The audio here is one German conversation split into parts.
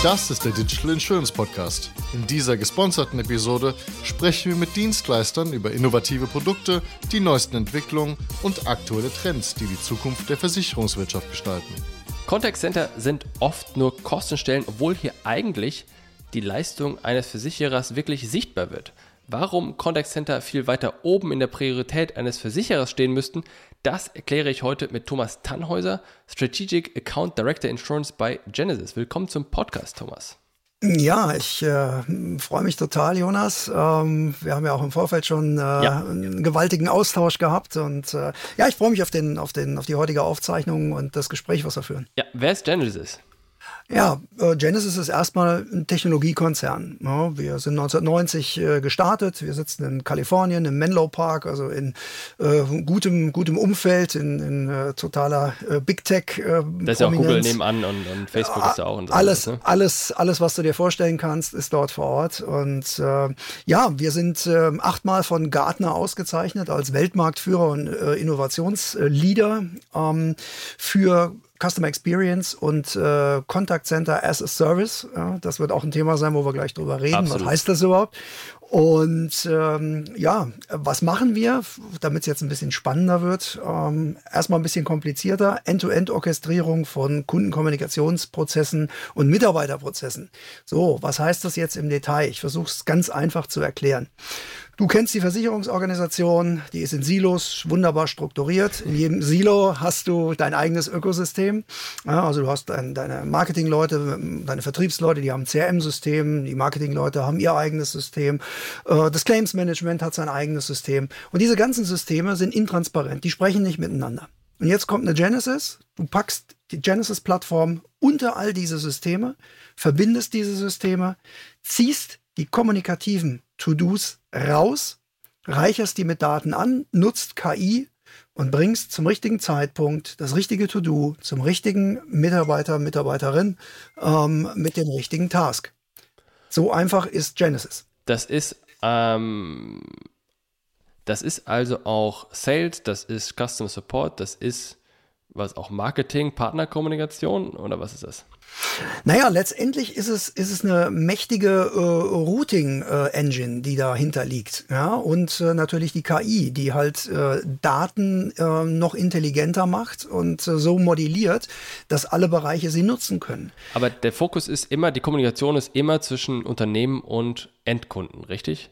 Das ist der Digital Insurance Podcast. In dieser gesponserten Episode sprechen wir mit Dienstleistern über innovative Produkte, die neuesten Entwicklungen und aktuelle Trends, die die Zukunft der Versicherungswirtschaft gestalten. Contact Center sind oft nur Kostenstellen, obwohl hier eigentlich die Leistung eines Versicherers wirklich sichtbar wird. Warum Contact Center viel weiter oben in der Priorität eines Versicherers stehen müssten, das erkläre ich heute mit Thomas Tannhäuser, Strategic Account Director Insurance bei Genesis. Willkommen zum Podcast, Thomas. Ja, ich äh, freue mich total, Jonas. Ähm, wir haben ja auch im Vorfeld schon äh, ja. einen gewaltigen Austausch gehabt und äh, ja, ich freue mich auf den, auf den, auf die heutige Aufzeichnung und das Gespräch, was wir führen. Ja, wer ist Genesis? Ja, äh, Genesis ist erstmal ein Technologiekonzern. wir sind 1990 äh, gestartet. Wir sitzen in Kalifornien, im Menlo Park, also in äh, gutem, gutem Umfeld, in, in totaler Big Tech. da ist ja auch Google nebenan und, und Facebook ist da auch. Und so alles, ne? alles, alles, was du dir vorstellen kannst, ist dort vor Ort. Und ja, wir sind äh, achtmal von Gartner ausgezeichnet als Weltmarktführer und Innovationsleader ähm, für Customer Experience und äh, Contact Center as a Service. Ja, das wird auch ein Thema sein, wo wir gleich drüber reden. Absolut. Was heißt das überhaupt? Und ähm, ja, was machen wir, damit es jetzt ein bisschen spannender wird? Ähm, erstmal ein bisschen komplizierter. End-to-End-Orchestrierung von Kundenkommunikationsprozessen und Mitarbeiterprozessen. So, was heißt das jetzt im Detail? Ich versuche es ganz einfach zu erklären. Du kennst die Versicherungsorganisation, die ist in Silos wunderbar strukturiert. In jedem Silo hast du dein eigenes Ökosystem. Ja, also du hast dein, deine Marketingleute, deine Vertriebsleute, die haben CRM-System, die Marketingleute haben ihr eigenes System. Äh, das Claims Management hat sein eigenes System. Und diese ganzen Systeme sind intransparent, die sprechen nicht miteinander. Und jetzt kommt eine Genesis, du packst die Genesis-Plattform unter all diese Systeme, verbindest diese Systeme, ziehst die kommunikativen To-Dos raus, reicherst die mit Daten an, nutzt KI und bringst zum richtigen Zeitpunkt das richtige To-Do zum richtigen Mitarbeiter, Mitarbeiterin ähm, mit dem richtigen Task. So einfach ist Genesis. Das ist, ähm, das ist also auch Sales, das ist Customer Support, das ist was auch Marketing, Partnerkommunikation oder was ist das? Naja, letztendlich ist es, ist es eine mächtige äh, Routing-Engine, äh, die dahinter liegt. Ja? Und äh, natürlich die KI, die halt äh, Daten äh, noch intelligenter macht und äh, so modelliert, dass alle Bereiche sie nutzen können. Aber der Fokus ist immer, die Kommunikation ist immer zwischen Unternehmen und Endkunden, richtig?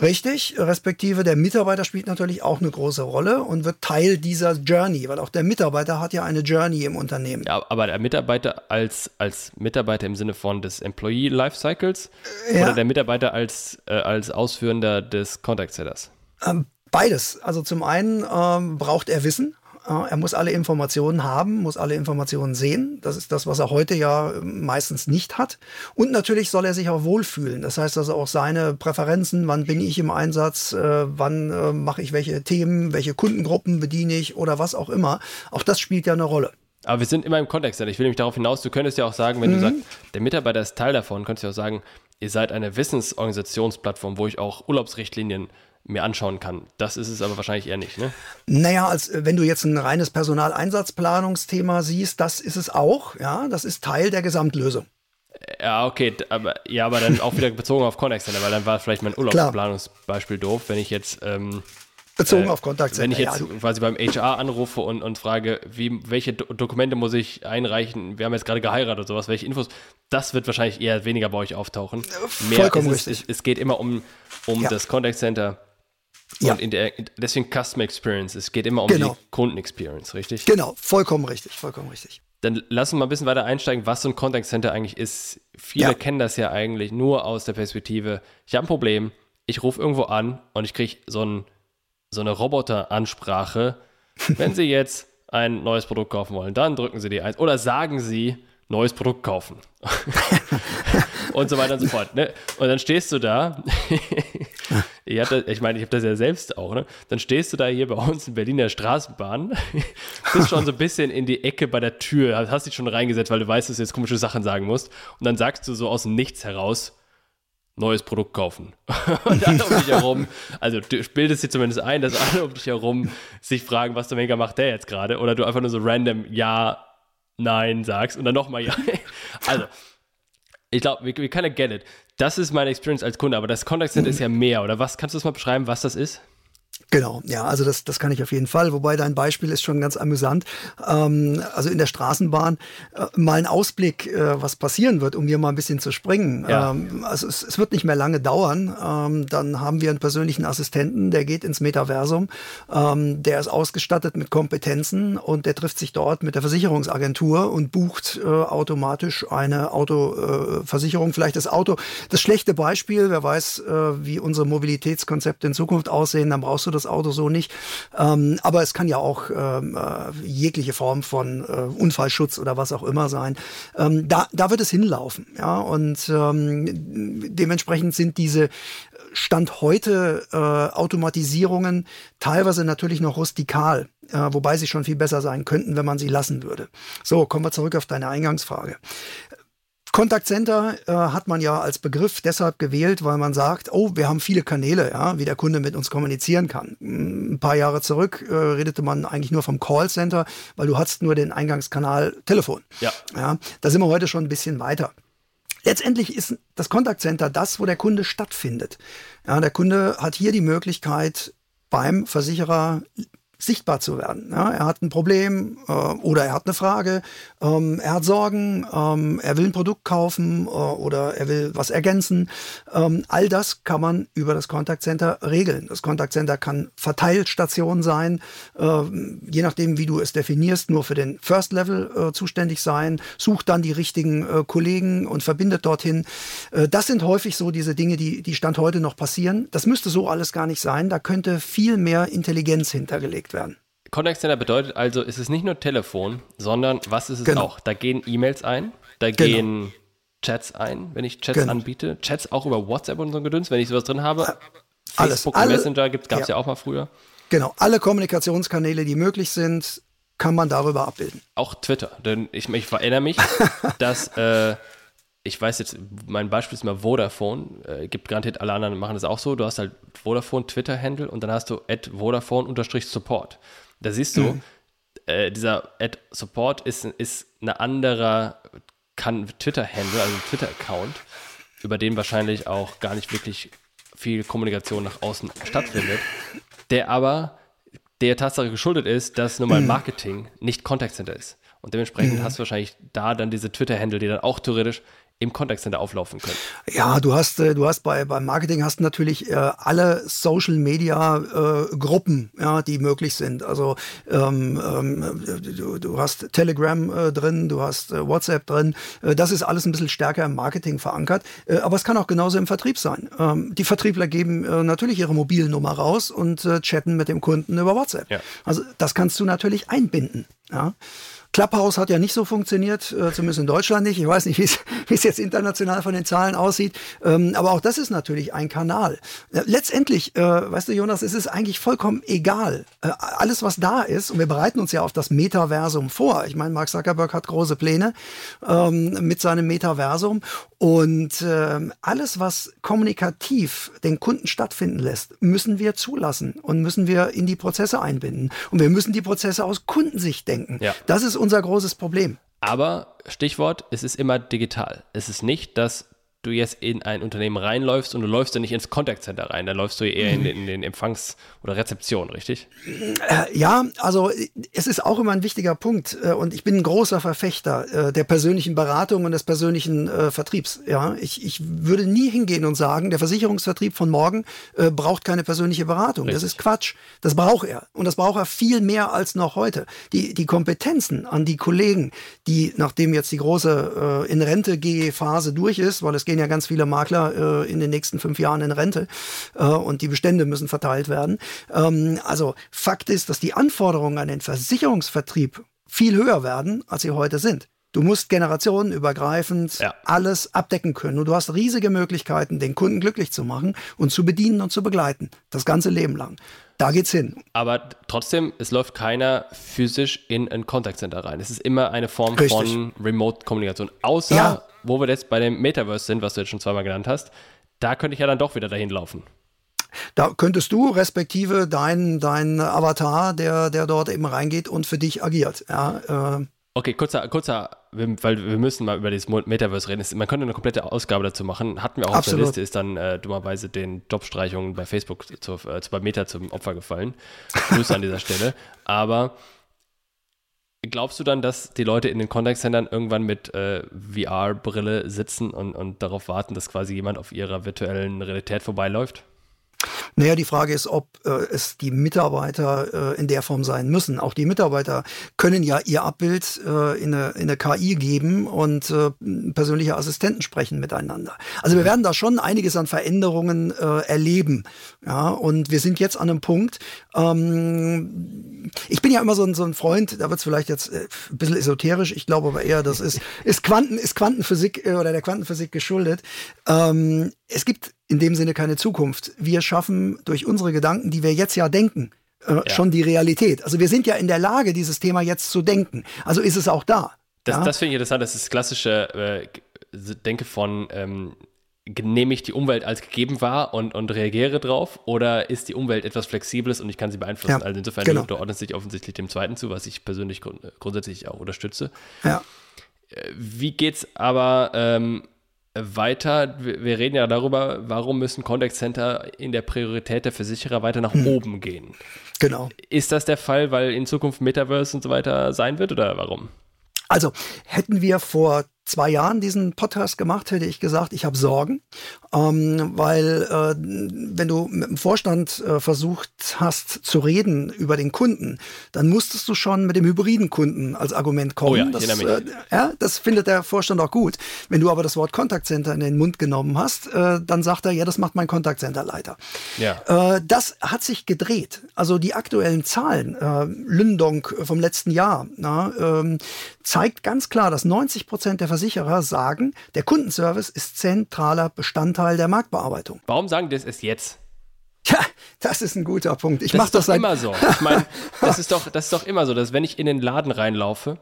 Richtig, respektive der Mitarbeiter spielt natürlich auch eine große Rolle und wird Teil dieser Journey, weil auch der Mitarbeiter hat ja eine Journey im Unternehmen. Ja, aber der Mitarbeiter als, als Mitarbeiter im Sinne von des Employee Lifecycles ja. oder der Mitarbeiter als, äh, als Ausführender des Contact Centers? Ähm, beides. Also zum einen ähm, braucht er Wissen, er muss alle Informationen haben, muss alle Informationen sehen. Das ist das, was er heute ja meistens nicht hat. Und natürlich soll er sich auch wohlfühlen. Das heißt also auch seine Präferenzen, wann bin ich im Einsatz, äh, wann äh, mache ich welche Themen, welche Kundengruppen bediene ich oder was auch immer. Auch das spielt ja eine Rolle. Aber wir sind immer im Kontext. Ich will nämlich darauf hinaus, du könntest ja auch sagen, wenn mhm. du sagst, der Mitarbeiter ist Teil davon, könntest du auch sagen, ihr seid eine Wissensorganisationsplattform, wo ich auch Urlaubsrichtlinien mir anschauen kann. Das ist es aber wahrscheinlich eher nicht, ne? Naja, als äh, wenn du jetzt ein reines Personaleinsatzplanungsthema siehst, das ist es auch, ja, das ist Teil der Gesamtlösung. Ja, okay, aber ja, aber dann auch wieder bezogen auf Contact Center, weil dann war vielleicht mein Urlaubsplanungsbeispiel doof, wenn ich jetzt ähm, Bezogen äh, auf Contact Wenn ich jetzt ja, quasi beim HR anrufe und, und frage, wie, welche Do Dokumente muss ich einreichen, wir haben jetzt gerade geheiratet oder sowas, welche Infos, das wird wahrscheinlich eher weniger bei euch auftauchen. Mehr Vollkommen es, richtig. Es, es, geht immer um, um ja. das Contact Center ja. Und der, deswegen Customer Experience. Es geht immer um genau. die Kundenexperience, richtig? Genau, vollkommen richtig, vollkommen richtig. Dann lass uns mal ein bisschen weiter einsteigen, was so ein Contact Center eigentlich ist. Viele ja. kennen das ja eigentlich nur aus der Perspektive, ich habe ein Problem, ich rufe irgendwo an und ich kriege so, ein, so eine Roboteransprache. Wenn Sie jetzt ein neues Produkt kaufen wollen, dann drücken Sie die eins oder sagen Sie, neues Produkt kaufen. und so weiter und so fort. Ne? Und dann stehst du da. Ich, das, ich meine, ich habe das ja selbst auch. Ne? Dann stehst du da hier bei uns in Berliner Straßenbahn, bist schon so ein bisschen in die Ecke bei der Tür, hast dich schon reingesetzt, weil du weißt, dass du jetzt komische Sachen sagen musst. Und dann sagst du so aus dem Nichts heraus, neues Produkt kaufen. und alle um dich herum, also du bildest dir zumindest ein, dass alle um dich herum sich fragen, was der Mega macht der jetzt gerade? Oder du einfach nur so random Ja, Nein sagst und dann nochmal Ja. Also, Ich glaube, we, we kind of get it. Das ist meine Experience als Kunde, aber das Contact Center ist ja mehr, oder was? Kannst du das mal beschreiben, was das ist? Genau, ja, also das, das kann ich auf jeden Fall. Wobei dein Beispiel ist schon ganz amüsant. Ähm, also in der Straßenbahn äh, mal ein Ausblick, äh, was passieren wird, um hier mal ein bisschen zu springen. Ja. Ähm, also es, es, wird nicht mehr lange dauern. Ähm, dann haben wir einen persönlichen Assistenten, der geht ins Metaversum, ähm, der ist ausgestattet mit Kompetenzen und der trifft sich dort mit der Versicherungsagentur und bucht äh, automatisch eine Autoversicherung. Vielleicht das Auto, das schlechte Beispiel, wer weiß, äh, wie unsere Mobilitätskonzepte in Zukunft aussehen, dann brauchst du das Auto so nicht. Ähm, aber es kann ja auch ähm, äh, jegliche Form von äh, Unfallschutz oder was auch immer sein. Ähm, da, da wird es hinlaufen. Ja? Und ähm, dementsprechend sind diese Stand heute äh, Automatisierungen teilweise natürlich noch rustikal, äh, wobei sie schon viel besser sein könnten, wenn man sie lassen würde. So, kommen wir zurück auf deine Eingangsfrage. Contact Center äh, hat man ja als Begriff deshalb gewählt, weil man sagt, oh, wir haben viele Kanäle, ja, wie der Kunde mit uns kommunizieren kann. Ein paar Jahre zurück äh, redete man eigentlich nur vom Call Center, weil du hast nur den Eingangskanal Telefon. Ja. ja. Da sind wir heute schon ein bisschen weiter. Letztendlich ist das Contact Center das, wo der Kunde stattfindet. Ja, der Kunde hat hier die Möglichkeit, beim Versicherer sichtbar zu werden. Ja, er hat ein Problem äh, oder er hat eine Frage, ähm, er hat Sorgen, ähm, er will ein Produkt kaufen äh, oder er will was ergänzen. Ähm, all das kann man über das Contact Center regeln. Das Contact Center kann Verteilstation sein, äh, je nachdem, wie du es definierst, nur für den First Level äh, zuständig sein, sucht dann die richtigen äh, Kollegen und verbindet dorthin. Äh, das sind häufig so diese Dinge, die, die Stand heute noch passieren. Das müsste so alles gar nicht sein. Da könnte viel mehr Intelligenz hintergelegt werden. Contact Center bedeutet also, es ist nicht nur Telefon, sondern was ist es genau. auch? Da gehen E-Mails ein, da genau. gehen Chats ein, wenn ich Chats genau. anbiete. Chats auch über WhatsApp und so Gedöns, wenn ich sowas drin habe. Alles. Facebook alle, Messenger gab es ja. ja auch mal früher. Genau, alle Kommunikationskanäle, die möglich sind, kann man darüber abbilden. Auch Twitter, denn ich, ich erinnere mich, dass äh, ich weiß jetzt, mein Beispiel ist mal Vodafone, äh, gibt garantiert alle anderen machen das auch so. Du hast halt Vodafone Twitter-Handle und dann hast du at Vodafone-Support. Da siehst du, mhm. äh, dieser Ad Support ist, ist ein anderer Twitter-Handle, also Twitter-Account, über den wahrscheinlich auch gar nicht wirklich viel Kommunikation nach außen stattfindet, der aber der Tatsache geschuldet ist, dass nun mal mhm. Marketing nicht Contact Center ist. Und dementsprechend mhm. hast du wahrscheinlich da dann diese Twitter-Handle, die dann auch theoretisch im Contact Center auflaufen können. Ja, du hast, äh, du hast bei, beim Marketing hast natürlich äh, alle Social Media äh, Gruppen, ja, die möglich sind. Also ähm, ähm, du, du, hast Telegram äh, drin, du hast äh, WhatsApp drin. Äh, das ist alles ein bisschen stärker im Marketing verankert. aber es kann auch genauso im Vertrieb sein. Ähm, die Vertriebler geben natürlich ihre Mobilnummer raus und chatten mit dem Kunden über WhatsApp. Ja. Also das kannst du natürlich einbinden. Ja. Clubhouse hat ja nicht so funktioniert, äh, zumindest in Deutschland nicht. Ich weiß nicht, wie es jetzt international von den Zahlen aussieht. Ähm, aber auch das ist natürlich ein Kanal. Äh, letztendlich, äh, weißt du, Jonas, es ist eigentlich vollkommen egal. Äh, alles, was da ist, und wir bereiten uns ja auf das Metaversum vor. Ich meine, Mark Zuckerberg hat große Pläne ähm, mit seinem Metaversum. Und ähm, alles, was kommunikativ den Kunden stattfinden lässt, müssen wir zulassen und müssen wir in die Prozesse einbinden. Und wir müssen die Prozesse aus Kundensicht denken. Ja. Das ist unser großes Problem. Aber Stichwort, es ist immer digital. Es ist nicht, dass du jetzt in ein Unternehmen reinläufst und du läufst ja nicht ins Contact Center rein, da läufst du eher in, in den Empfangs- oder Rezeption, richtig? Äh, ja, also es ist auch immer ein wichtiger Punkt äh, und ich bin ein großer Verfechter äh, der persönlichen Beratung und des persönlichen Vertriebs. Ja, ich, ich würde nie hingehen und sagen, der Versicherungsvertrieb von morgen braucht keine persönliche Beratung. Richtig. Das ist Quatsch. Das braucht er und das braucht er viel mehr als noch heute. Die, die Kompetenzen an die Kollegen, die nachdem jetzt die große in Rente Phase durch ist, weil es geht gehen ja ganz viele Makler äh, in den nächsten fünf Jahren in Rente äh, und die Bestände müssen verteilt werden. Ähm, also Fakt ist, dass die Anforderungen an den Versicherungsvertrieb viel höher werden, als sie heute sind. Du musst generationenübergreifend ja. alles abdecken können. Und du hast riesige Möglichkeiten, den Kunden glücklich zu machen und zu bedienen und zu begleiten. Das ganze Leben lang. Da geht's hin. Aber trotzdem, es läuft keiner physisch in ein Contact Center rein. Es ist immer eine Form Richtig. von Remote-Kommunikation. Außer, ja. wo wir jetzt bei dem Metaverse sind, was du jetzt schon zweimal genannt hast, da könnte ich ja dann doch wieder dahin laufen. Da könntest du respektive dein, dein Avatar, der, der dort eben reingeht und für dich agiert. Ja, äh, Okay, kurzer, kurzer, weil wir müssen mal über das Metaverse reden. Man könnte eine komplette Ausgabe dazu machen. Hatten wir auch Absolut. auf der Liste, ist dann äh, dummerweise den Jobstreichungen bei Facebook zu, äh, bei Meta zum Opfer gefallen. Grüße an dieser Stelle. Aber glaubst du dann, dass die Leute in den Contact Centern irgendwann mit äh, VR-Brille sitzen und, und darauf warten, dass quasi jemand auf ihrer virtuellen Realität vorbeiläuft? Naja, die Frage ist, ob äh, es die Mitarbeiter äh, in der Form sein müssen. Auch die Mitarbeiter können ja ihr Abbild äh, in, eine, in eine KI geben und äh, persönliche Assistenten sprechen miteinander. Also wir werden da schon einiges an Veränderungen äh, erleben. Ja, und wir sind jetzt an einem Punkt. Ähm, ich bin ja immer so ein, so ein Freund, da wird es vielleicht jetzt äh, ein bisschen esoterisch, ich glaube aber eher, das ist, ist, Quanten, ist Quantenphysik äh, oder der Quantenphysik geschuldet. Ähm, es gibt in dem Sinne keine Zukunft. Wir schaffen durch unsere Gedanken, die wir jetzt ja denken, äh, ja. schon die Realität. Also wir sind ja in der Lage, dieses Thema jetzt zu denken. Also ist es auch da. Das, ja? das finde ich interessant. Das ist das klassische äh, Denke von, ähm, nehme ich die Umwelt als gegeben wahr und, und reagiere drauf oder ist die Umwelt etwas Flexibles und ich kann sie beeinflussen? Ja, also insofern, genau. du ordnest dich offensichtlich dem zweiten zu, was ich persönlich grund grundsätzlich auch unterstütze. Ja. Äh, wie geht's aber ähm, weiter, wir reden ja darüber, warum müssen Contact Center in der Priorität der Versicherer weiter nach hm. oben gehen. Genau. Ist das der Fall, weil in Zukunft Metaverse und so weiter sein wird oder warum? Also hätten wir vor zwei Jahren diesen Podcast gemacht, hätte ich gesagt, ich habe Sorgen, ähm, weil äh, wenn du mit dem Vorstand äh, versucht hast zu reden über den Kunden, dann musstest du schon mit dem hybriden Kunden als Argument kommen. Oh ja, das, äh, ja, das findet der Vorstand auch gut. Wenn du aber das Wort Kontaktcenter in den Mund genommen hast, äh, dann sagt er, ja, das macht mein Kontaktcenterleiter. Ja. Äh, das hat sich gedreht. Also die aktuellen Zahlen, äh, Lündong vom letzten Jahr, na, ähm, zeigt ganz klar, dass 90 Prozent der Versicherer sagen, der Kundenservice ist zentraler Bestandteil der Marktbearbeitung. Warum sagen die das erst jetzt? Ja, das ist ein guter Punkt. Ich mache das, das immer so. Ich meine, das ist doch, das ist doch immer so, dass wenn ich in den Laden reinlaufe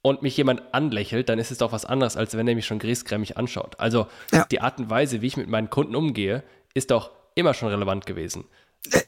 und mich jemand anlächelt, dann ist es doch was anderes, als wenn er mich schon griesgrämig anschaut. Also ja. die Art und Weise, wie ich mit meinen Kunden umgehe, ist doch immer schon relevant gewesen.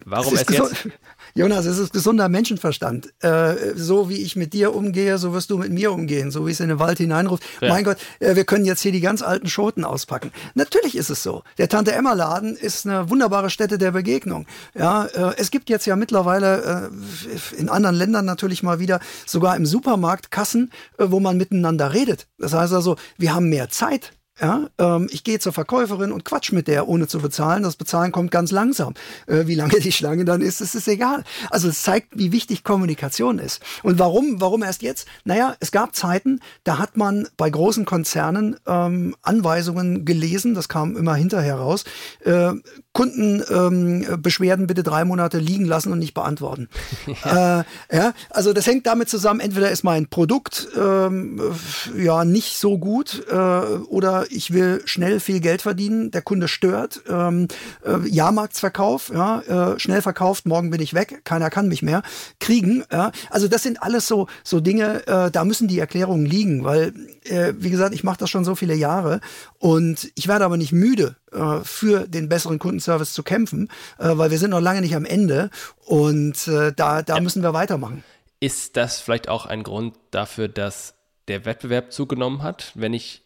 Warum es jetzt? Jonas, es ist gesunder Menschenverstand. Äh, so wie ich mit dir umgehe, so wirst du mit mir umgehen. So wie es in den Wald hineinruft. Ja. Mein Gott, äh, wir können jetzt hier die ganz alten Schoten auspacken. Natürlich ist es so. Der Tante Emma Laden ist eine wunderbare Stätte der Begegnung. Ja, äh, es gibt jetzt ja mittlerweile äh, in anderen Ländern natürlich mal wieder sogar im Supermarkt Kassen, äh, wo man miteinander redet. Das heißt also, wir haben mehr Zeit ja, ähm, ich gehe zur Verkäuferin und quatsch mit der, ohne zu bezahlen. Das Bezahlen kommt ganz langsam. Äh, wie lange die Schlange dann ist, ist es egal. Also es zeigt, wie wichtig Kommunikation ist. Und warum, warum erst jetzt? Naja, es gab Zeiten, da hat man bei großen Konzernen ähm, Anweisungen gelesen, das kam immer hinterher raus. Äh, Kundenbeschwerden ähm, bitte drei Monate liegen lassen und nicht beantworten. Ja. Äh, ja, also das hängt damit zusammen, entweder ist mein Produkt ähm, ja nicht so gut äh, oder ich will schnell viel Geld verdienen, der Kunde stört, ähm, äh, Jahrmarktsverkauf, ja, äh, schnell verkauft, morgen bin ich weg, keiner kann mich mehr kriegen. Ja. Also das sind alles so, so Dinge, äh, da müssen die Erklärungen liegen, weil, äh, wie gesagt, ich mache das schon so viele Jahre und ich werde aber nicht müde, äh, für den besseren Kundenservice zu kämpfen, äh, weil wir sind noch lange nicht am Ende und äh, da, da ja. müssen wir weitermachen. Ist das vielleicht auch ein Grund dafür, dass der Wettbewerb zugenommen hat? Wenn ich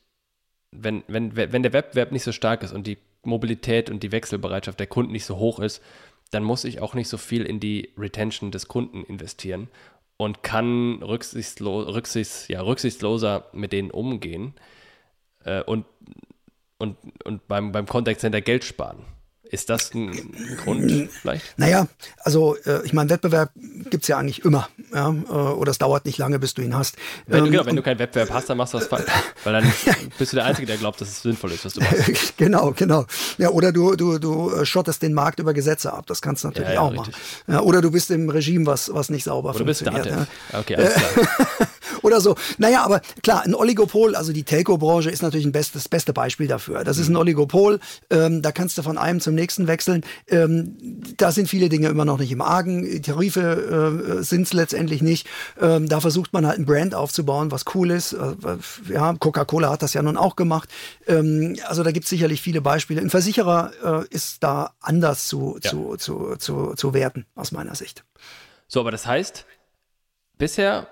wenn, wenn, wenn der Wettbewerb nicht so stark ist und die Mobilität und die Wechselbereitschaft der Kunden nicht so hoch ist, dann muss ich auch nicht so viel in die Retention des Kunden investieren und kann rücksichtslo rücksichts, ja, rücksichtsloser mit denen umgehen äh, und, und, und beim, beim Contact Center Geld sparen. Ist das ein Grund vielleicht? Naja, also äh, ich meine, Wettbewerb gibt es ja eigentlich immer. Ja? Äh, oder es dauert nicht lange, bis du ihn hast. Wenn, ähm, genau, wenn du keinen Wettbewerb hast, dann machst du das falsch. Weil dann bist du der Einzige, der glaubt, dass es sinnvoll ist, was du machst. genau, genau. Ja, oder du, du, du äh, schottest den Markt über Gesetze ab. Das kannst du natürlich ja, ja, auch richtig. machen. Ja, oder du bist im Regime, was, was nicht sauber oder funktioniert. Du bist ja. Okay, alles klar. oder so. Naja, aber klar, ein Oligopol, also die Telco-Branche ist natürlich ein best, das beste Beispiel dafür. Das ist ein Oligopol. Ähm, da kannst du von einem zum nächsten nächsten wechseln. Ähm, da sind viele Dinge immer noch nicht im Argen. Tarife äh, sind es letztendlich nicht. Ähm, da versucht man halt ein Brand aufzubauen, was cool ist. Äh, ja, Coca-Cola hat das ja nun auch gemacht. Ähm, also da gibt es sicherlich viele Beispiele. Ein Versicherer äh, ist da anders zu, ja. zu, zu, zu, zu werten, aus meiner Sicht. So, aber das heißt, bisher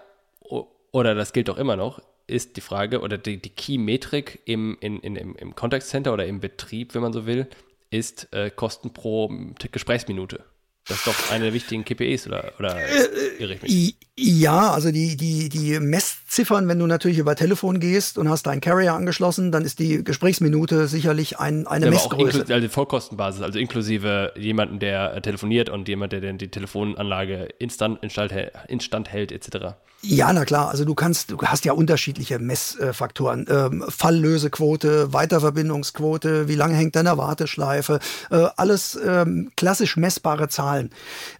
oder das gilt doch immer noch, ist die Frage oder die, die Key-Metrik im, in, in, im, im Contact Center oder im Betrieb, wenn man so will, ist äh, Kosten pro Gesprächsminute. Das ist doch eine der wichtigen KPIs, oder, oder irre ich mich? Ja, also die, die, die Messziffern, wenn du natürlich über Telefon gehst und hast deinen Carrier angeschlossen, dann ist die Gesprächsminute sicherlich ein, eine ja, Messgröße. also Vollkostenbasis, also inklusive jemanden, der telefoniert und jemand, der die Telefonanlage instant, instand, instand hält, etc. Ja, na klar. Also du kannst, du hast ja unterschiedliche Messfaktoren. Ähm, Falllösequote, Weiterverbindungsquote, wie lange hängt deine Warteschleife, äh, alles ähm, klassisch messbare Zahlen.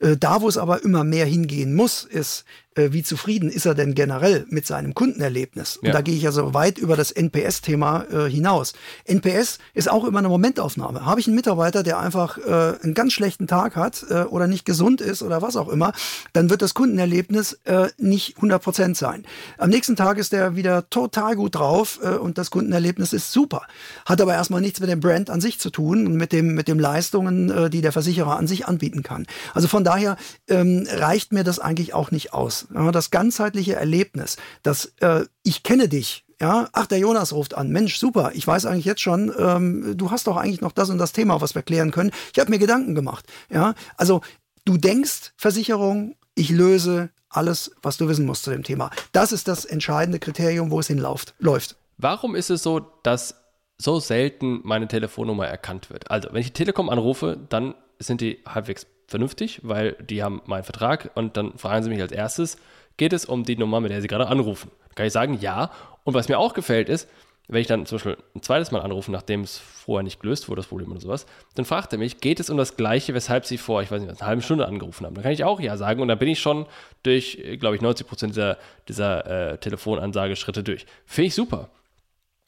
Äh, da, wo es aber immer mehr hingehen muss, ist, äh, wie zufrieden ist er denn generell mit seinem Kundenerlebnis? Und ja. da gehe ich ja so weit über das NPS-Thema äh, hinaus. NPS ist auch immer eine Momentaufnahme. Habe ich einen Mitarbeiter, der einfach äh, einen ganz schlechten Tag hat äh, oder nicht gesund ist oder was auch immer, dann wird das Kundenerlebnis äh, nicht 100 Prozent sein. Am nächsten Tag ist er wieder total gut drauf äh, und das Kundenerlebnis ist super. Hat aber erstmal nichts mit dem Brand an sich zu tun und mit dem mit dem Leistungen, die der Versicherer an sich anbieten kann. Also von daher ähm, reicht mir das eigentlich auch nicht aus ja, das ganzheitliche Erlebnis, dass äh, ich kenne dich, ja, ach, der Jonas ruft an. Mensch, super. Ich weiß eigentlich jetzt schon, ähm, du hast doch eigentlich noch das und das Thema, was wir klären können. Ich habe mir Gedanken gemacht. Ja, also du denkst Versicherung, ich löse alles, was du wissen musst zu dem Thema. Das ist das entscheidende Kriterium, wo es hinläuft. Läuft. Warum ist es so, dass so selten meine Telefonnummer erkannt wird? Also, wenn ich die Telekom anrufe, dann sind die halbwegs vernünftig, weil die haben meinen Vertrag und dann fragen sie mich als erstes, geht es um die Nummer, mit der sie gerade anrufen? Dann kann ich sagen, ja. Und was mir auch gefällt ist, wenn ich dann zum Beispiel ein zweites Mal anrufe, nachdem es vorher nicht gelöst wurde, das Problem oder sowas, dann fragt er mich, geht es um das Gleiche, weshalb Sie vor, ich weiß nicht, eine halbe Stunde angerufen haben? Dann kann ich auch Ja sagen und dann bin ich schon durch, glaube ich, 90 Prozent dieser, dieser äh, Telefonansageschritte durch. Finde ich super.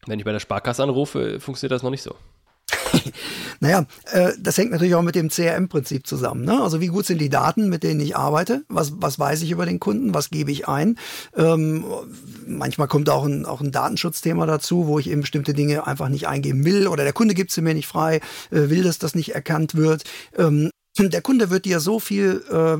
Wenn ich bei der Sparkasse anrufe, funktioniert das noch nicht so. naja, äh, das hängt natürlich auch mit dem CRM-Prinzip zusammen. Ne? Also wie gut sind die Daten, mit denen ich arbeite? Was, was weiß ich über den Kunden? Was gebe ich ein? Ähm, manchmal kommt auch ein, auch ein Datenschutzthema dazu, wo ich eben bestimmte Dinge einfach nicht eingeben will oder der Kunde gibt sie mir nicht frei, äh, will, dass das nicht erkannt wird. Ähm, der Kunde wird dir so viel äh,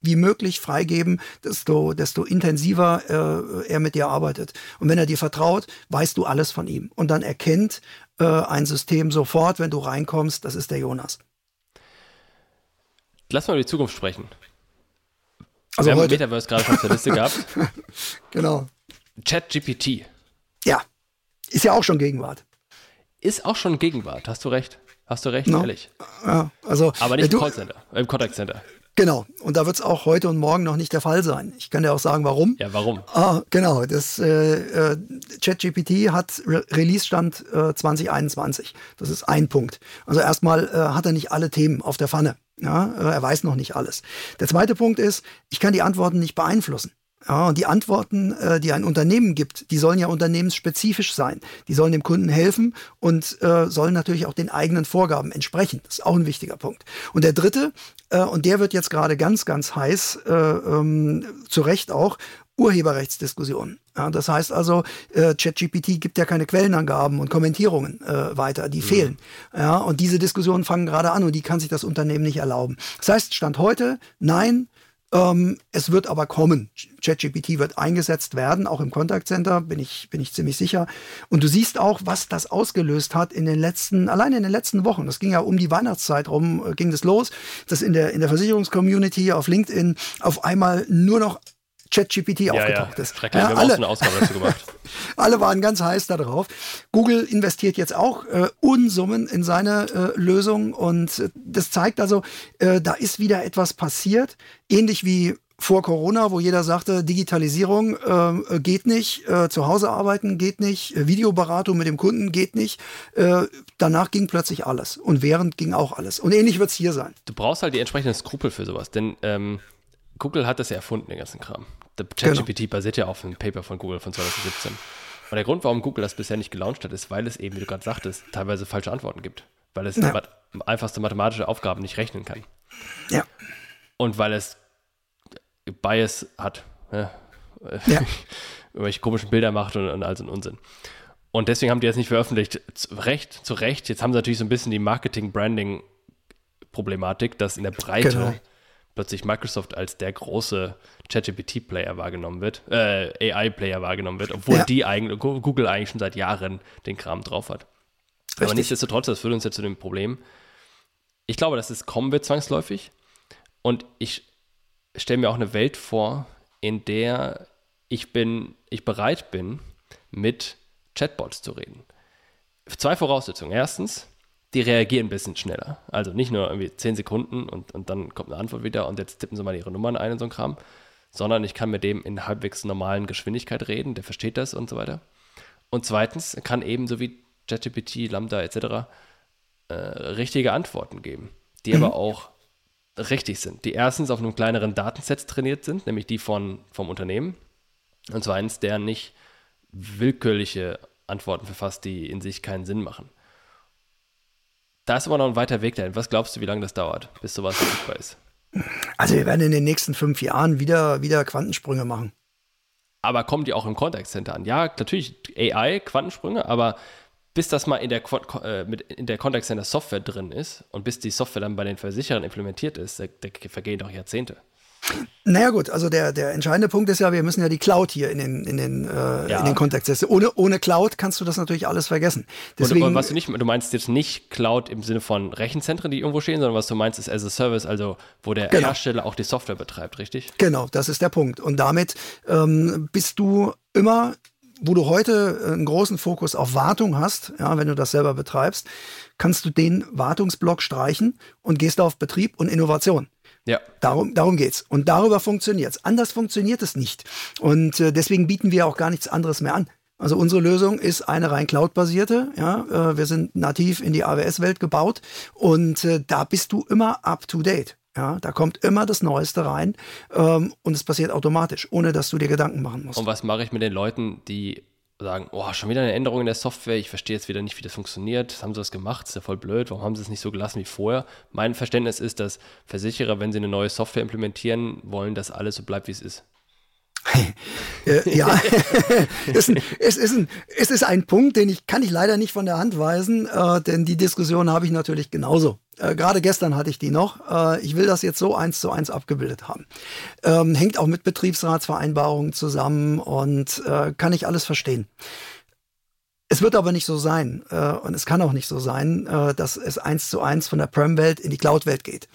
wie möglich freigeben, desto, desto intensiver äh, er mit dir arbeitet. Und wenn er dir vertraut, weißt du alles von ihm. Und dann erkennt äh, ein System sofort, wenn du reinkommst, das ist der Jonas. Lass mal über die Zukunft sprechen. Also Wir heute. haben Metaverse gerade schon auf der Liste gehabt. genau. ChatGPT. Ja, ist ja auch schon Gegenwart. Ist auch schon Gegenwart, hast du recht. Hast du recht, no. ehrlich. Ja, also, Aber nicht im Callcenter, im Contact Center. Genau. Und da wird es auch heute und morgen noch nicht der Fall sein. Ich kann dir auch sagen, warum. Ja, warum? Ah, genau. Das äh, äh, ChatGPT hat Re Release-Stand äh, 2021. Das ist ein Punkt. Also erstmal äh, hat er nicht alle Themen auf der Pfanne. Ja, äh, er weiß noch nicht alles. Der zweite Punkt ist, ich kann die Antworten nicht beeinflussen. Ja, und die Antworten, äh, die ein Unternehmen gibt, die sollen ja unternehmensspezifisch sein. Die sollen dem Kunden helfen und äh, sollen natürlich auch den eigenen Vorgaben entsprechen. Das ist auch ein wichtiger Punkt. Und der dritte, äh, und der wird jetzt gerade ganz, ganz heiß, äh, ähm, zu Recht auch, Urheberrechtsdiskussionen. Ja, das heißt also, äh, ChatGPT gibt ja keine Quellenangaben und Kommentierungen äh, weiter, die mhm. fehlen. Ja, und diese Diskussionen fangen gerade an und die kann sich das Unternehmen nicht erlauben. Das heißt, Stand heute, nein, ähm, es wird aber kommen. ChatGPT wird eingesetzt werden, auch im Contact Center, bin ich, bin ich ziemlich sicher. Und du siehst auch, was das ausgelöst hat in den letzten, allein in den letzten Wochen. Das ging ja um die Weihnachtszeit rum, äh, ging das los, dass in der, in der Versicherungscommunity auf LinkedIn auf einmal nur noch ChatGPT ja, aufgetaucht ja. ist. Schrecklich, ja, wir haben alle, auch eine Ausgabe dazu gemacht. alle waren ganz heiß darauf. Google investiert jetzt auch äh, Unsummen in seine äh, Lösung und äh, das zeigt also, äh, da ist wieder etwas passiert, ähnlich wie vor Corona, wo jeder sagte, Digitalisierung äh, geht nicht, äh, zu Hause arbeiten geht nicht, äh, Videoberatung mit dem Kunden geht nicht. Äh, danach ging plötzlich alles und während ging auch alles. Und ähnlich wird es hier sein. Du brauchst halt die entsprechenden Skrupel für sowas, denn ähm, Google hat das ja erfunden, den ganzen Kram. Der ChatGPT genau. basiert ja auf einem Paper von Google von 2017. Und der Grund, warum Google das bisher nicht gelauncht hat, ist, weil es eben, wie du gerade sagtest, teilweise falsche Antworten gibt. Weil es ja. einfachste mathematische Aufgaben nicht rechnen kann. Ja. Und weil es Bias hat. Ja. ja. Irgendwelche komischen Bilder macht und, und all so einen Unsinn. Und deswegen haben die das nicht veröffentlicht. Zu Recht, zu Recht. Jetzt haben sie natürlich so ein bisschen die Marketing-Branding-Problematik, dass in der Breite genau plötzlich Microsoft als der große ChatGPT-Player wahrgenommen wird, äh, AI-Player wahrgenommen wird, obwohl ja. die eigentlich, Google eigentlich schon seit Jahren den Kram drauf hat. Richtig. Aber nichtsdestotrotz, das führt uns jetzt zu dem Problem. Ich glaube, dass es kommen wird zwangsläufig. Und ich stelle mir auch eine Welt vor, in der ich bin, ich bereit bin, mit Chatbots zu reden. Zwei Voraussetzungen. Erstens, die reagieren ein bisschen schneller. Also nicht nur irgendwie zehn Sekunden und, und dann kommt eine Antwort wieder und jetzt tippen sie mal ihre Nummern ein und so ein Kram, sondern ich kann mit dem in halbwegs normalen Geschwindigkeit reden, der versteht das und so weiter. Und zweitens kann ebenso wie ChatGPT, Lambda etc. Äh, richtige Antworten geben, die mhm. aber auch richtig sind, die erstens auf einem kleineren Datenset trainiert sind, nämlich die von, vom Unternehmen, und zweitens, der nicht willkürliche Antworten verfasst, die in sich keinen Sinn machen. Da ist aber noch ein weiter Weg dahin. Was glaubst du, wie lange das dauert, bis sowas verfügbar ist? Also wir werden in den nächsten fünf Jahren wieder, wieder Quantensprünge machen. Aber kommen die auch im Contact Center an? Ja, natürlich AI, Quantensprünge, aber bis das mal in der, äh, in der Contact Center Software drin ist und bis die Software dann bei den Versicherern implementiert ist, da, da vergehen doch Jahrzehnte. Naja gut, also der, der entscheidende Punkt ist ja, wir müssen ja die Cloud hier in den, in den, äh, ja. in den Kontext setzen. Ohne, ohne Cloud kannst du das natürlich alles vergessen. Deswegen, und, was du, nicht, du meinst jetzt nicht Cloud im Sinne von Rechenzentren, die irgendwo stehen, sondern was du meinst ist as a Service, also wo der genau. Hersteller auch die Software betreibt, richtig? Genau, das ist der Punkt. Und damit ähm, bist du immer, wo du heute einen großen Fokus auf Wartung hast, ja, wenn du das selber betreibst, kannst du den Wartungsblock streichen und gehst auf Betrieb und Innovation. Ja. Darum, darum geht's. Und darüber funktioniert's. Anders funktioniert es nicht. Und äh, deswegen bieten wir auch gar nichts anderes mehr an. Also unsere Lösung ist eine rein Cloud-basierte. Ja, äh, wir sind nativ in die AWS-Welt gebaut und äh, da bist du immer up to date. Ja, da kommt immer das Neueste rein ähm, und es passiert automatisch, ohne dass du dir Gedanken machen musst. Und was mache ich mit den Leuten, die sagen, oh, schon wieder eine Änderung in der Software, ich verstehe jetzt wieder nicht, wie das funktioniert, haben sie das gemacht, ist ja voll blöd, warum haben sie es nicht so gelassen wie vorher? Mein Verständnis ist, dass Versicherer, wenn sie eine neue Software implementieren, wollen, dass alles so bleibt, wie es ist. Äh, ja, es, ist ein, es, ist ein, Punkt, den ich kann ich leider nicht von der Hand weisen, äh, denn die Diskussion habe ich natürlich genauso. Äh, Gerade gestern hatte ich die noch. Äh, ich will das jetzt so eins zu eins abgebildet haben. Ähm, hängt auch mit Betriebsratsvereinbarungen zusammen und äh, kann ich alles verstehen. Es wird aber nicht so sein äh, und es kann auch nicht so sein, äh, dass es eins zu eins von der Prem-Welt in die Cloud-Welt geht.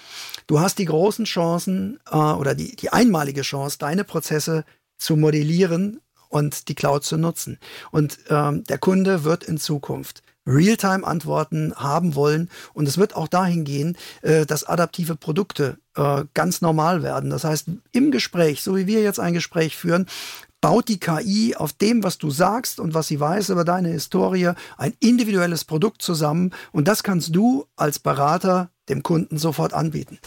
Du hast die großen Chancen äh, oder die, die einmalige Chance, deine Prozesse zu modellieren und die Cloud zu nutzen. Und ähm, der Kunde wird in Zukunft Realtime-Antworten haben wollen. Und es wird auch dahin gehen, äh, dass adaptive Produkte äh, ganz normal werden. Das heißt, im Gespräch, so wie wir jetzt ein Gespräch führen, baut die KI auf dem, was du sagst und was sie weiß über deine Historie, ein individuelles Produkt zusammen. Und das kannst du als Berater dem Kunden sofort anbieten.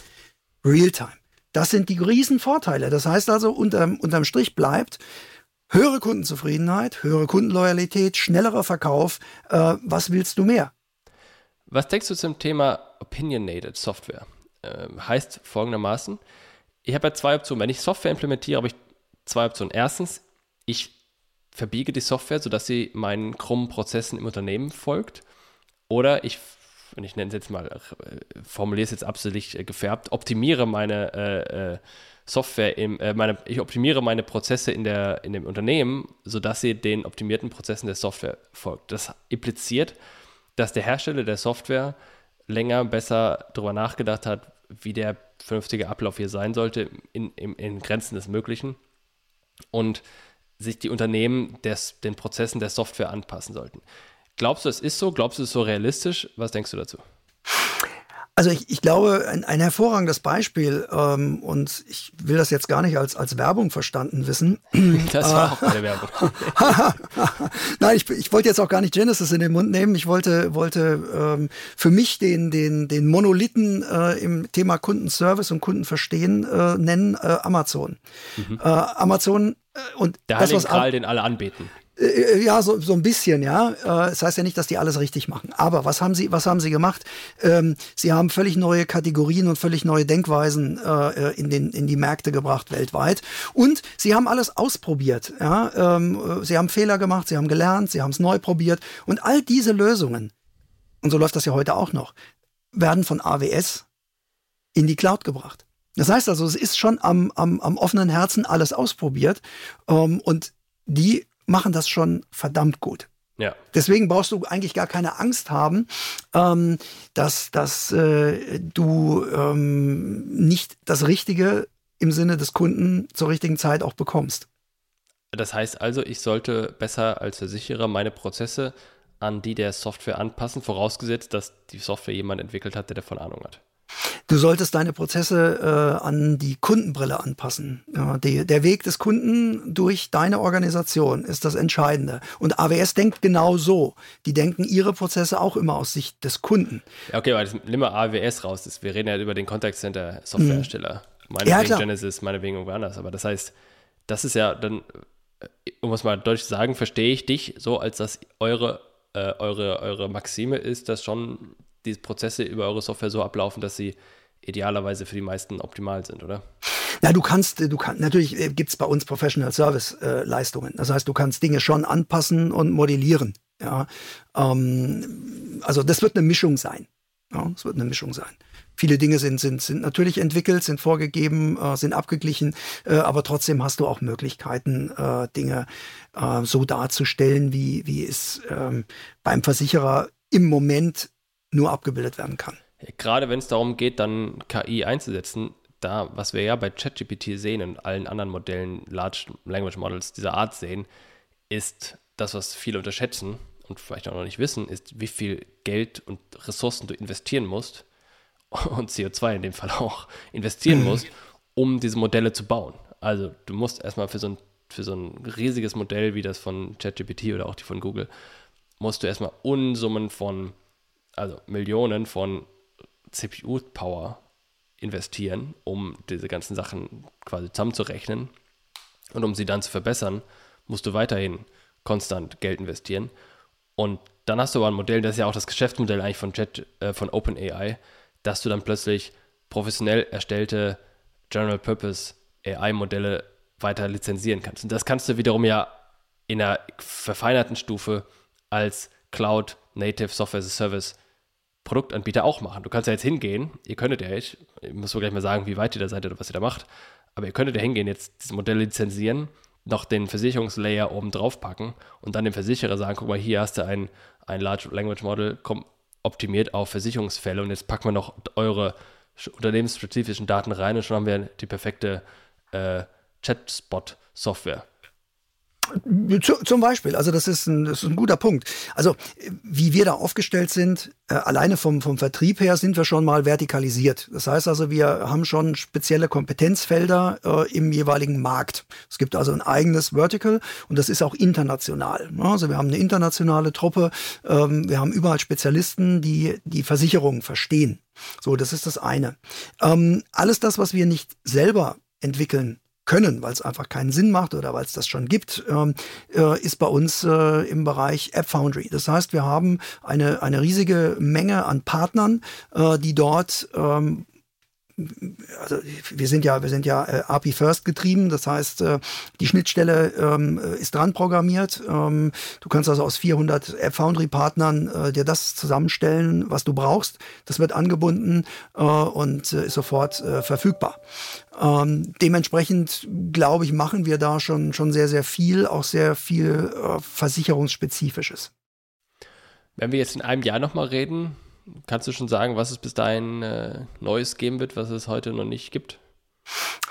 Realtime. Das sind die Riesenvorteile. Das heißt also, unterm, unterm Strich bleibt, höhere Kundenzufriedenheit, höhere Kundenloyalität, schnellerer Verkauf. Äh, was willst du mehr? Was denkst du zum Thema Opinionated Software? Äh, heißt folgendermaßen, ich habe ja zwei Optionen. Wenn ich Software implementiere, habe ich zwei Optionen. Erstens, ich verbiege die Software, sodass sie meinen krummen Prozessen im Unternehmen folgt. Oder ich und ich nenne es jetzt mal, äh, formuliere es jetzt absolut äh, gefärbt, optimiere meine äh, äh, Software, im, äh, meine, ich optimiere meine Prozesse in, der, in dem Unternehmen, sodass sie den optimierten Prozessen der Software folgt. Das impliziert, dass der Hersteller der Software länger, besser darüber nachgedacht hat, wie der vernünftige Ablauf hier sein sollte, in, in, in Grenzen des Möglichen. Und sich die Unternehmen des, den Prozessen der Software anpassen sollten. Glaubst du, es ist so? Glaubst du, es ist so realistisch? Was denkst du dazu? Also ich, ich glaube, ein, ein hervorragendes Beispiel, ähm, und ich will das jetzt gar nicht als, als Werbung verstanden wissen. Das war auch eine Werbung. Nein, ich, ich wollte jetzt auch gar nicht Genesis in den Mund nehmen. Ich wollte, wollte ähm, für mich den, den, den Monolithen äh, im Thema Kundenservice und Kundenverstehen äh, nennen, äh, Amazon. Mhm. Äh, Amazon äh, und Der das, was Kral, den alle anbeten. Äh, ja, so, so ein bisschen, ja. Äh, das heißt ja nicht, dass die alles richtig machen. Aber was haben sie, was haben sie gemacht? Ähm, sie haben völlig neue Kategorien und völlig neue Denkweisen äh, in, den, in die Märkte gebracht weltweit. Und sie haben alles ausprobiert. Ja? Ähm, sie haben Fehler gemacht, sie haben gelernt, sie haben es neu probiert. Und all diese Lösungen, und so läuft das ja heute auch noch, werden von AWS in die Cloud gebracht. Das heißt also, es ist schon am, am, am offenen Herzen alles ausprobiert ähm, und die machen das schon verdammt gut. Ja. Deswegen brauchst du eigentlich gar keine Angst haben, ähm, dass, dass äh, du ähm, nicht das Richtige im Sinne des Kunden zur richtigen Zeit auch bekommst. Das heißt also, ich sollte besser als Versicherer meine Prozesse an die der Software anpassen, vorausgesetzt, dass die Software jemand entwickelt hat, der davon Ahnung hat. Du solltest deine Prozesse äh, an die Kundenbrille anpassen. Ja, die, der Weg des Kunden durch deine Organisation ist das Entscheidende. Und AWS denkt genau so. Die denken ihre Prozesse auch immer aus Sicht des Kunden. Ja, okay, aber das, nimm mal AWS raus. Das, wir reden ja über den Contact Center Softwarehersteller. Mhm. Meine ja, wegen Genesis, meine wegen irgendwo anders. Aber das heißt, das ist ja dann, äh, um es mal deutlich zu sagen, verstehe ich dich so, als dass eure, äh, eure, eure Maxime ist, dass schon die Prozesse über eure Software so ablaufen, dass sie idealerweise für die meisten optimal sind, oder? Ja, du kannst, du kannst, natürlich äh, gibt es bei uns Professional Service äh, Leistungen. Das heißt, du kannst Dinge schon anpassen und modellieren. Ja, ähm, also das wird eine Mischung sein. Ja, es wird eine Mischung sein. Viele Dinge sind, sind, sind natürlich entwickelt, sind vorgegeben, äh, sind abgeglichen, äh, aber trotzdem hast du auch Möglichkeiten, äh, Dinge äh, so darzustellen, wie, wie es ähm, beim Versicherer im Moment nur abgebildet werden kann. Gerade wenn es darum geht, dann KI einzusetzen, da, was wir ja bei ChatGPT sehen und allen anderen Modellen, Large Language Models dieser Art sehen, ist das, was viele unterschätzen und vielleicht auch noch nicht wissen, ist, wie viel Geld und Ressourcen du investieren musst und CO2 in dem Fall auch investieren mhm. musst, um diese Modelle zu bauen. Also du musst erstmal für so ein, für so ein riesiges Modell wie das von ChatGPT oder auch die von Google, musst du erstmal Unsummen von also Millionen von CPU-Power investieren, um diese ganzen Sachen quasi zusammenzurechnen. Und um sie dann zu verbessern, musst du weiterhin konstant Geld investieren. Und dann hast du aber ein Modell, das ist ja auch das Geschäftsmodell eigentlich von, Jet, äh, von OpenAI, dass du dann plötzlich professionell erstellte General Purpose AI-Modelle weiter lizenzieren kannst. Und das kannst du wiederum ja in einer verfeinerten Stufe als Cloud Native Software as a Service Produktanbieter auch machen. Du kannst ja jetzt hingehen, ihr könntet ja, ich, ich muss so gleich mal sagen, wie weit ihr da seid oder was ihr da macht, aber ihr könntet ja hingehen, jetzt dieses Modell lizenzieren, noch den Versicherungslayer oben drauf packen und dann dem Versicherer sagen, guck mal, hier hast du ein, ein Large Language Model optimiert auf Versicherungsfälle und jetzt packen wir noch eure unternehmensspezifischen Daten rein und schon haben wir die perfekte äh, Chatspot-Software. Zum Beispiel, also das ist, ein, das ist ein guter Punkt. Also wie wir da aufgestellt sind, äh, alleine vom, vom Vertrieb her sind wir schon mal vertikalisiert. Das heißt also, wir haben schon spezielle Kompetenzfelder äh, im jeweiligen Markt. Es gibt also ein eigenes Vertical und das ist auch international. Also wir haben eine internationale Truppe, ähm, wir haben überall Spezialisten, die die Versicherungen verstehen. So, das ist das eine. Ähm, alles das, was wir nicht selber entwickeln können, weil es einfach keinen Sinn macht oder weil es das schon gibt, ähm, äh, ist bei uns äh, im Bereich App Foundry. Das heißt, wir haben eine, eine riesige Menge an Partnern, äh, die dort ähm, also wir sind ja, wir sind ja äh, API First getrieben, das heißt, äh, die Schnittstelle ähm, ist dran programmiert. Ähm, du kannst also aus 400 App Foundry Partnern äh, dir das zusammenstellen, was du brauchst. Das wird angebunden äh, und äh, ist sofort äh, verfügbar. Ähm, dementsprechend glaube ich, machen wir da schon schon sehr sehr viel, auch sehr viel äh, versicherungsspezifisches. Wenn wir jetzt in einem Jahr nochmal reden, Kannst du schon sagen, was es bis dahin äh, Neues geben wird, was es heute noch nicht gibt?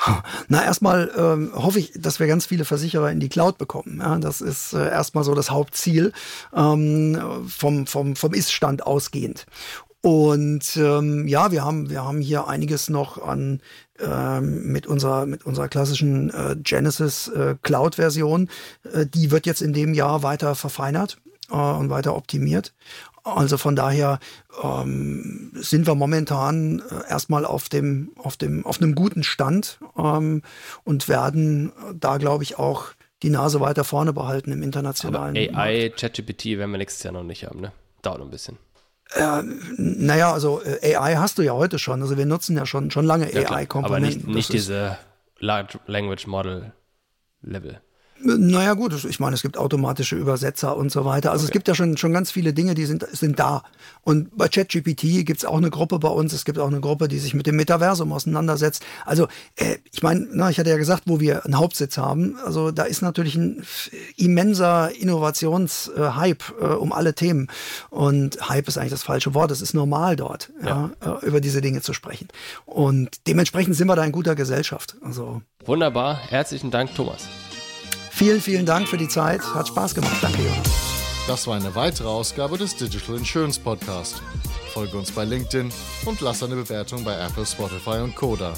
Na, erstmal ähm, hoffe ich, dass wir ganz viele Versicherer in die Cloud bekommen. Ja, das ist äh, erstmal so das Hauptziel ähm, vom, vom, vom Ist-Stand ausgehend. Und ähm, ja, wir haben, wir haben hier einiges noch an ähm, mit unserer, mit unserer klassischen äh, Genesis äh, Cloud-Version. Äh, die wird jetzt in dem Jahr weiter verfeinert äh, und weiter optimiert. Also von daher ähm, sind wir momentan äh, erstmal auf dem, auf dem, auf einem guten Stand ähm, und werden da, glaube ich, auch die Nase weiter vorne behalten im internationalen. Aber AI, ChatGPT werden wir nächstes Jahr noch nicht haben, ne? Dauert noch ein bisschen. Äh, naja, also äh, AI hast du ja heute schon. Also wir nutzen ja schon, schon lange ja, AI-Komponenten. Aber nicht, nicht diese Large Language Model Level. Naja gut, ich meine, es gibt automatische Übersetzer und so weiter. Also okay. es gibt ja schon, schon ganz viele Dinge, die sind, sind da. Und bei ChatGPT gibt es auch eine Gruppe bei uns, es gibt auch eine Gruppe, die sich mit dem Metaversum auseinandersetzt. Also äh, ich meine, ich hatte ja gesagt, wo wir einen Hauptsitz haben, also da ist natürlich ein immenser Innovationshype äh, um alle Themen. Und Hype ist eigentlich das falsche Wort, es ist normal dort, ja. Ja, äh, über diese Dinge zu sprechen. Und dementsprechend sind wir da in guter Gesellschaft. Also. Wunderbar, herzlichen Dank, Thomas. Vielen, vielen Dank für die Zeit. Hat Spaß gemacht. Danke. Das war eine weitere Ausgabe des Digital Insurance Podcast. Folge uns bei LinkedIn und lass eine Bewertung bei Apple, Spotify und Koda.